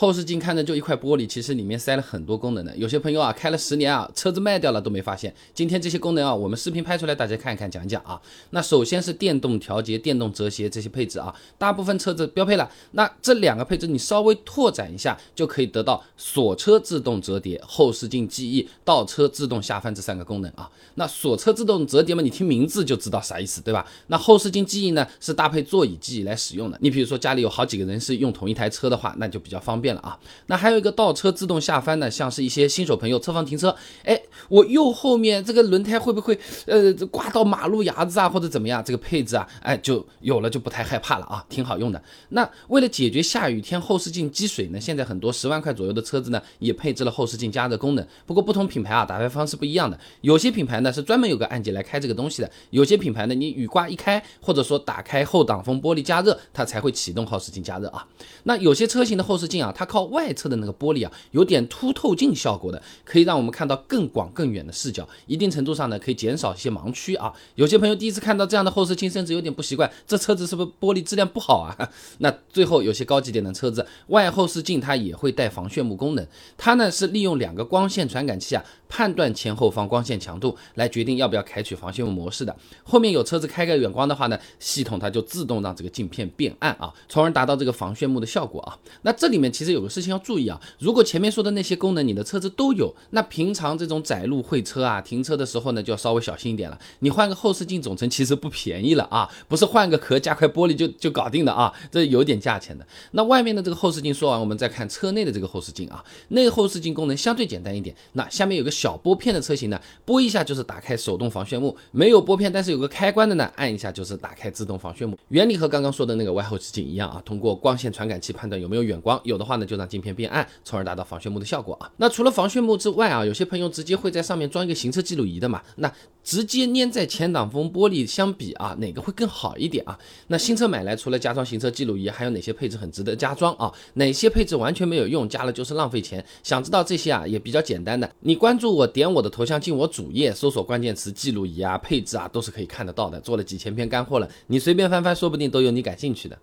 后视镜看着就一块玻璃，其实里面塞了很多功能的。有些朋友啊，开了十年啊，车子卖掉了都没发现。今天这些功能啊，我们视频拍出来，大家看一看，讲一讲啊。那首先是电动调节、电动折叠这些配置啊，大部分车子标配了。那这两个配置你稍微拓展一下，就可以得到锁车自动折叠、后视镜记忆、倒车自动下翻这三个功能啊。那锁车自动折叠嘛，你听名字就知道啥意思，对吧？那后视镜记忆呢，是搭配座椅记忆来使用的。你比如说家里有好几个人是用同一台车的话，那就比较方便。变了啊，那还有一个倒车自动下翻呢，像是一些新手朋友侧方停车，哎，我右后面这个轮胎会不会呃刮到马路牙子啊，或者怎么样？这个配置啊，哎，就有了就不太害怕了啊，挺好用的。那为了解决下雨天后视镜积水呢，现在很多十万块左右的车子呢也配置了后视镜加热功能。不过不同品牌啊打开方式不一样的，有些品牌呢是专门有个按键来开这个东西的，有些品牌呢你雨刮一开，或者说打开后挡风玻璃加热，它才会启动后视镜加热啊。那有些车型的后视镜啊。它靠外侧的那个玻璃啊，有点凸透镜效果的，可以让我们看到更广更远的视角，一定程度上呢，可以减少一些盲区啊。有些朋友第一次看到这样的后视镜，甚至有点不习惯，这车子是不是玻璃质量不好啊？那最后有些高级点的车子，外后视镜它也会带防眩目功能，它呢是利用两个光线传感器啊。判断前后方光线强度来决定要不要开启防眩目模式的。后面有车子开个远光的话呢，系统它就自动让这个镜片变暗啊，从而达到这个防眩目的效果啊。那这里面其实实有个事情要注意啊，如果前面说的那些功能你的车子都有，那平常这种窄路会车啊，停车的时候呢就要稍微小心一点了。你换个后视镜总成其实不便宜了啊，不是换个壳加块玻璃就就搞定的啊，这有点价钱的。那外面的这个后视镜说完，我们再看车内的这个后视镜啊，内后视镜功能相对简单一点。那下面有个。小拨片的车型呢，拨一下就是打开手动防眩目；没有拨片，但是有个开关的呢，按一下就是打开自动防眩目。原理和刚刚说的那个外后视镜一样啊，通过光线传感器判断有没有远光，有的话呢就让镜片变暗，从而达到防眩目的效果啊。那除了防眩目之外啊，有些朋友直接会在上面装一个行车记录仪的嘛，那直接粘在前挡风玻璃相比啊，哪个会更好一点啊？那新车买来除了加装行车记录仪，还有哪些配置很值得加装啊？哪些配置完全没有用，加了就是浪费钱？想知道这些啊，也比较简单的，你关注。我点我的头像进我主页，搜索关键词记录仪啊、配置啊，都是可以看得到的。做了几千篇干货了，你随便翻翻，说不定都有你感兴趣的。